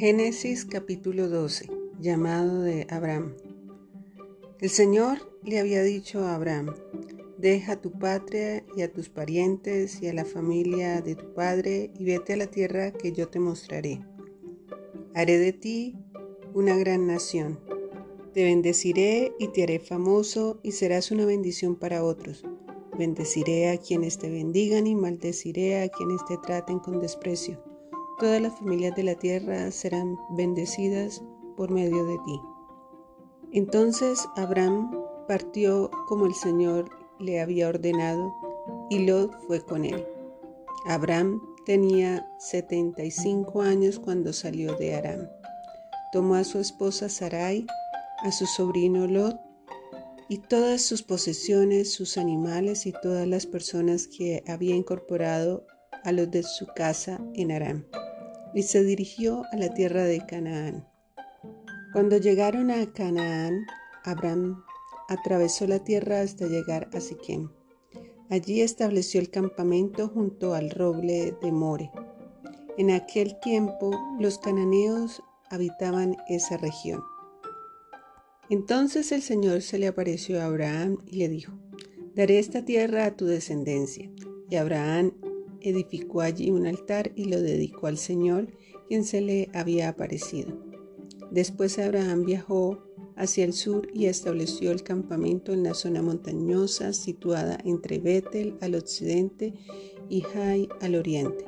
Génesis capítulo 12. Llamado de Abraham. El Señor le había dicho a Abraham, deja tu patria y a tus parientes y a la familia de tu padre y vete a la tierra que yo te mostraré. Haré de ti una gran nación. Te bendeciré y te haré famoso y serás una bendición para otros. Bendeciré a quienes te bendigan y maldeciré a quienes te traten con desprecio. Todas las familias de la tierra serán bendecidas por medio de ti. Entonces Abraham partió como el Señor le había ordenado y Lot fue con él. Abraham tenía 75 años cuando salió de Aram. Tomó a su esposa Sarai, a su sobrino Lot y todas sus posesiones, sus animales y todas las personas que había incorporado a los de su casa en Aram y se dirigió a la tierra de Canaán. Cuando llegaron a Canaán, Abraham atravesó la tierra hasta llegar a Siquem. Allí estableció el campamento junto al roble de More. En aquel tiempo los cananeos habitaban esa región. Entonces el Señor se le apareció a Abraham y le dijo, Daré esta tierra a tu descendencia. Y Abraham edificó allí un altar y lo dedicó al Señor, quien se le había aparecido. Después Abraham viajó hacia el sur y estableció el campamento en la zona montañosa situada entre Betel al occidente y Jai al oriente.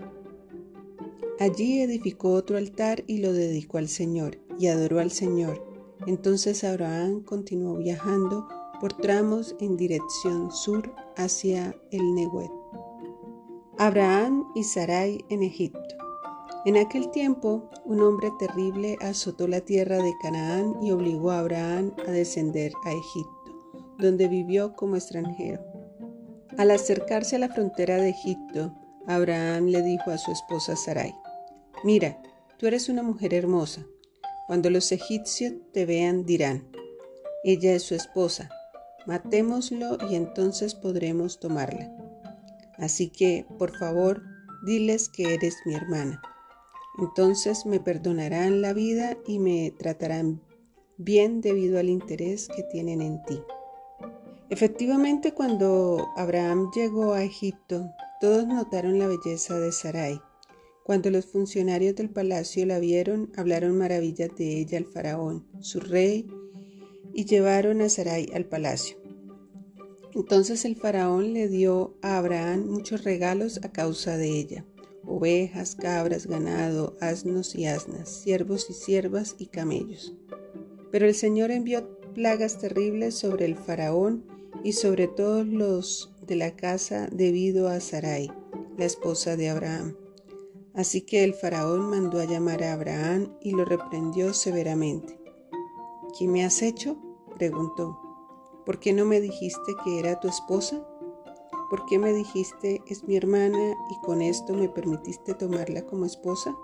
Allí edificó otro altar y lo dedicó al Señor y adoró al Señor. Entonces Abraham continuó viajando por tramos en dirección sur hacia el Nehuet. Abraham y Sarai en Egipto. En aquel tiempo, un hombre terrible azotó la tierra de Canaán y obligó a Abraham a descender a Egipto, donde vivió como extranjero. Al acercarse a la frontera de Egipto, Abraham le dijo a su esposa Sarai, Mira, tú eres una mujer hermosa. Cuando los egipcios te vean dirán, ella es su esposa, matémoslo y entonces podremos tomarla. Así que, por favor, diles que eres mi hermana. Entonces me perdonarán la vida y me tratarán bien debido al interés que tienen en ti. Efectivamente, cuando Abraham llegó a Egipto, todos notaron la belleza de Sarai. Cuando los funcionarios del palacio la vieron, hablaron maravillas de ella al faraón, su rey, y llevaron a Sarai al palacio. Entonces el faraón le dio a Abraham muchos regalos a causa de ella, ovejas, cabras, ganado, asnos y asnas, siervos y siervas y camellos. Pero el Señor envió plagas terribles sobre el faraón y sobre todos los de la casa debido a Sarai, la esposa de Abraham. Así que el faraón mandó a llamar a Abraham y lo reprendió severamente. ¿Qué me has hecho? preguntó. ¿Por qué no me dijiste que era tu esposa? ¿Por qué me dijiste es mi hermana y con esto me permitiste tomarla como esposa?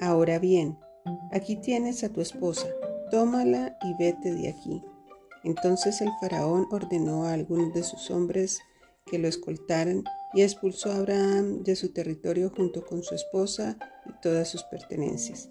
Ahora bien, aquí tienes a tu esposa, tómala y vete de aquí. Entonces el faraón ordenó a algunos de sus hombres que lo escoltaran y expulsó a Abraham de su territorio junto con su esposa y todas sus pertenencias.